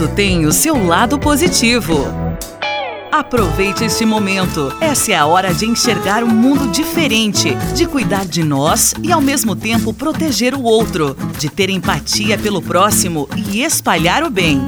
Tudo tem o seu lado positivo. Aproveite este momento. Essa é a hora de enxergar um mundo diferente, de cuidar de nós e ao mesmo tempo proteger o outro, de ter empatia pelo próximo e espalhar o bem.